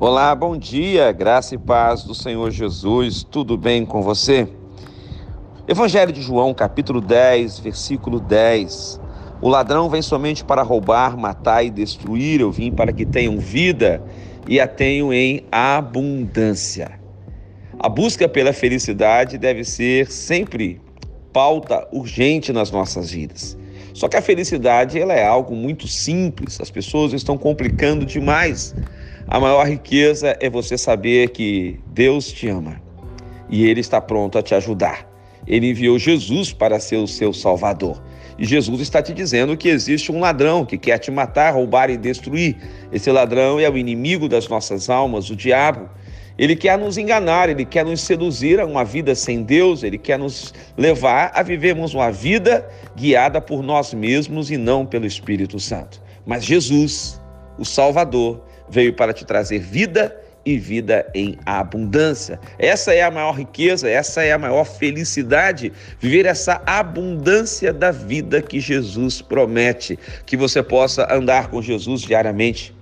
Olá, bom dia, graça e paz do Senhor Jesus, tudo bem com você? Evangelho de João, capítulo 10, versículo 10. O ladrão vem somente para roubar, matar e destruir. Eu vim para que tenham vida e a tenham em abundância. A busca pela felicidade deve ser sempre pauta urgente nas nossas vidas. Só que a felicidade ela é algo muito simples, as pessoas estão complicando demais. A maior riqueza é você saber que Deus te ama e Ele está pronto a te ajudar. Ele enviou Jesus para ser o seu Salvador. E Jesus está te dizendo que existe um ladrão que quer te matar, roubar e destruir. Esse ladrão é o inimigo das nossas almas, o diabo. Ele quer nos enganar, ele quer nos seduzir a uma vida sem Deus, ele quer nos levar a vivermos uma vida guiada por nós mesmos e não pelo Espírito Santo. Mas Jesus, o Salvador, veio para te trazer vida e vida em abundância. Essa é a maior riqueza, essa é a maior felicidade, viver essa abundância da vida que Jesus promete, que você possa andar com Jesus diariamente,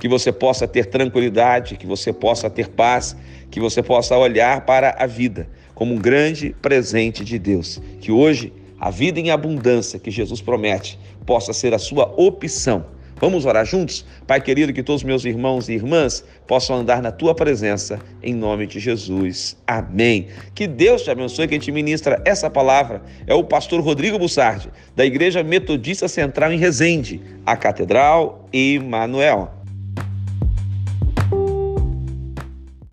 que você possa ter tranquilidade, que você possa ter paz, que você possa olhar para a vida como um grande presente de Deus, que hoje a vida em abundância que Jesus promete possa ser a sua opção Vamos orar juntos? Pai querido, que todos meus irmãos e irmãs possam andar na tua presença, em nome de Jesus. Amém. Que Deus te abençoe. Quem te ministra essa palavra é o pastor Rodrigo Bussardi, da Igreja Metodista Central em Resende, a Catedral Emanuel.